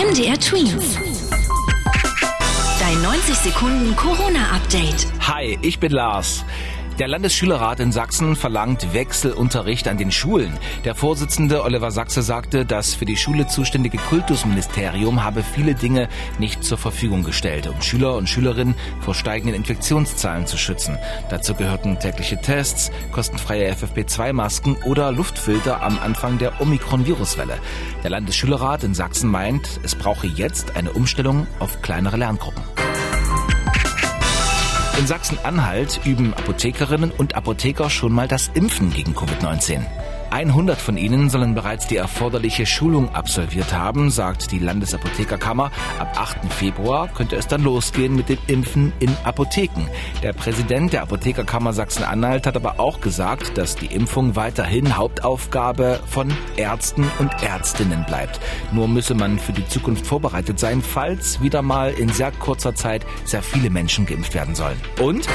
MDR Twins. Dein 90 Sekunden Corona-Update. Hi, ich bin Lars. Der Landesschülerrat in Sachsen verlangt Wechselunterricht an den Schulen. Der Vorsitzende Oliver Sachse sagte, das für die Schule zuständige Kultusministerium habe viele Dinge nicht zur Verfügung gestellt, um Schüler und Schülerinnen vor steigenden Infektionszahlen zu schützen. Dazu gehörten tägliche Tests, kostenfreie FFP2-Masken oder Luftfilter am Anfang der Omikron-Viruswelle. Der Landesschülerrat in Sachsen meint, es brauche jetzt eine Umstellung auf kleinere Lerngruppen. In Sachsen-Anhalt üben Apothekerinnen und Apotheker schon mal das Impfen gegen Covid-19. 100 von ihnen sollen bereits die erforderliche Schulung absolviert haben, sagt die Landesapothekerkammer. Ab 8. Februar könnte es dann losgehen mit dem Impfen in Apotheken. Der Präsident der Apothekerkammer Sachsen-Anhalt hat aber auch gesagt, dass die Impfung weiterhin Hauptaufgabe von Ärzten und Ärztinnen bleibt. Nur müsse man für die Zukunft vorbereitet sein, falls wieder mal in sehr kurzer Zeit sehr viele Menschen geimpft werden sollen. Und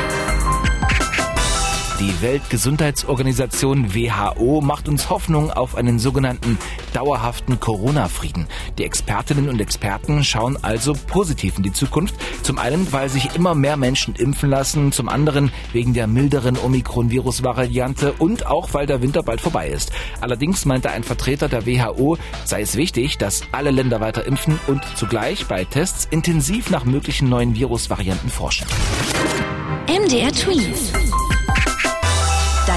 die Weltgesundheitsorganisation WHO macht uns Hoffnung auf einen sogenannten dauerhaften Corona-Frieden. Die Expertinnen und Experten schauen also positiv in die Zukunft. Zum einen, weil sich immer mehr Menschen impfen lassen, zum anderen wegen der milderen Omikron-Virus-Variante und auch, weil der Winter bald vorbei ist. Allerdings meinte ein Vertreter der WHO, sei es wichtig, dass alle Länder weiter impfen und zugleich bei Tests intensiv nach möglichen neuen Virusvarianten forschen. MDR Twins.